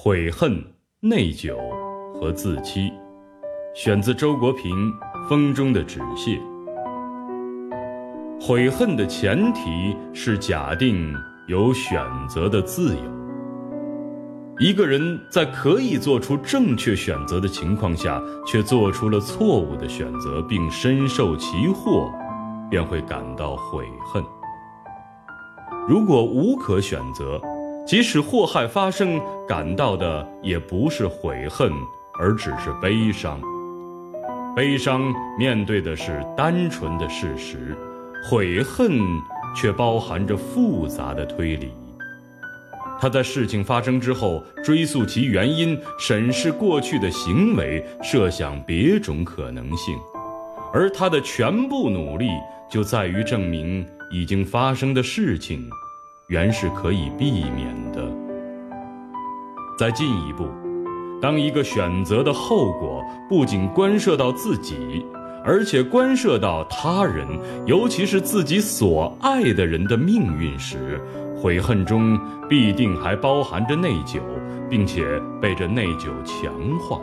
悔恨、内疚和自欺，选自周国平《风中的纸屑》。悔恨的前提是假定有选择的自由。一个人在可以做出正确选择的情况下，却做出了错误的选择，并深受其祸，便会感到悔恨。如果无可选择，即使祸害发生，感到的也不是悔恨，而只是悲伤。悲伤面对的是单纯的事实，悔恨却包含着复杂的推理。他在事情发生之后追溯其原因，审视过去的行为，设想别种可能性，而他的全部努力就在于证明已经发生的事情。原是可以避免的。再进一步，当一个选择的后果不仅关涉到自己，而且关涉到他人，尤其是自己所爱的人的命运时，悔恨中必定还包含着内疚，并且被这内疚强化。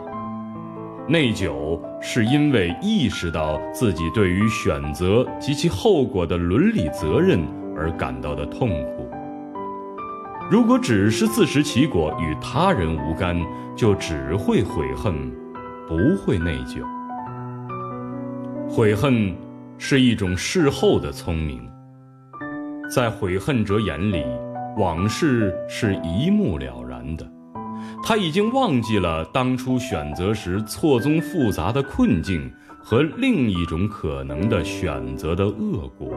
内疚是因为意识到自己对于选择及其后果的伦理责任而感到的痛苦。如果只是自食其果，与他人无干，就只会悔恨，不会内疚。悔恨是一种事后的聪明，在悔恨者眼里，往事是一目了然的，他已经忘记了当初选择时错综复杂的困境和另一种可能的选择的恶果。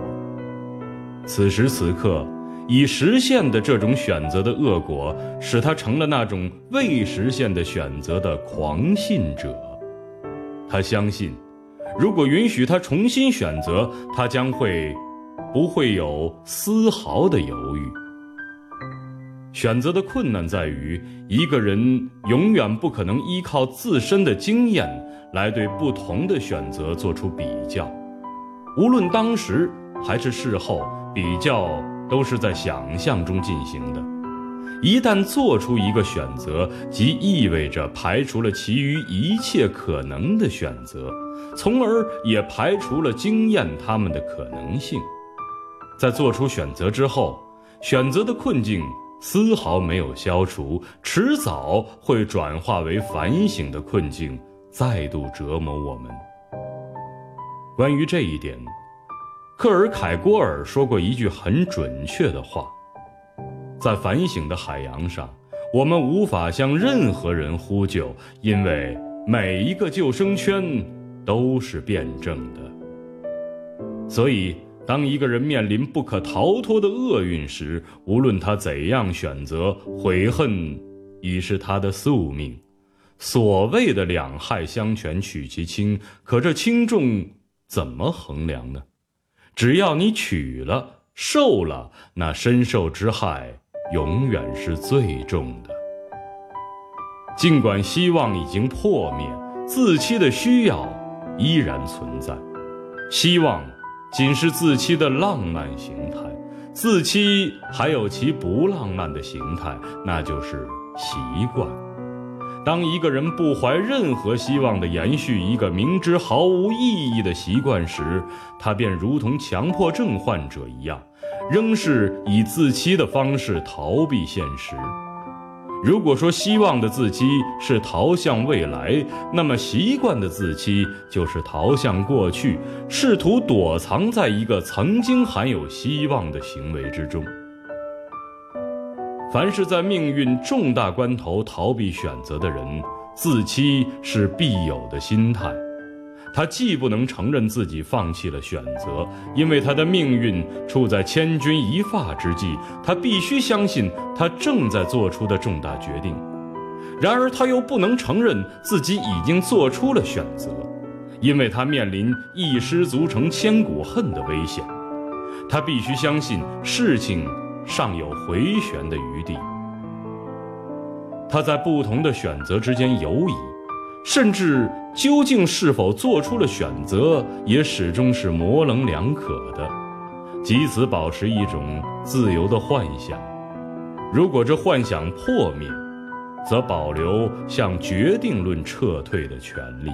此时此刻。已实现的这种选择的恶果，使他成了那种未实现的选择的狂信者。他相信，如果允许他重新选择，他将会不会有丝毫的犹豫。选择的困难在于，一个人永远不可能依靠自身的经验来对不同的选择做出比较，无论当时还是事后比较。都是在想象中进行的。一旦做出一个选择，即意味着排除了其余一切可能的选择，从而也排除了经验他们的可能性。在做出选择之后，选择的困境丝毫没有消除，迟早会转化为反省的困境，再度折磨我们。关于这一点。克尔凯郭尔说过一句很准确的话：在反省的海洋上，我们无法向任何人呼救，因为每一个救生圈都是辩证的。所以，当一个人面临不可逃脱的厄运时，无论他怎样选择，悔恨已是他的宿命。所谓的两害相权取其轻，可这轻重怎么衡量呢？只要你取了、受了，那身受之害永远是最重的。尽管希望已经破灭，自欺的需要依然存在。希望仅是自欺的浪漫形态，自欺还有其不浪漫的形态，那就是习惯。当一个人不怀任何希望地延续一个明知毫无意义的习惯时，他便如同强迫症患者一样，仍是以自欺的方式逃避现实。如果说希望的自欺是逃向未来，那么习惯的自欺就是逃向过去，试图躲藏在一个曾经含有希望的行为之中。凡是在命运重大关头逃避选择的人，自欺是必有的心态。他既不能承认自己放弃了选择，因为他的命运处在千钧一发之际，他必须相信他正在做出的重大决定；然而他又不能承认自己已经做出了选择，因为他面临一失足成千古恨的危险。他必须相信事情。尚有回旋的余地。他在不同的选择之间游移，甚至究竟是否做出了选择，也始终是模棱两可的，即此保持一种自由的幻想。如果这幻想破灭，则保留向决定论撤退的权利。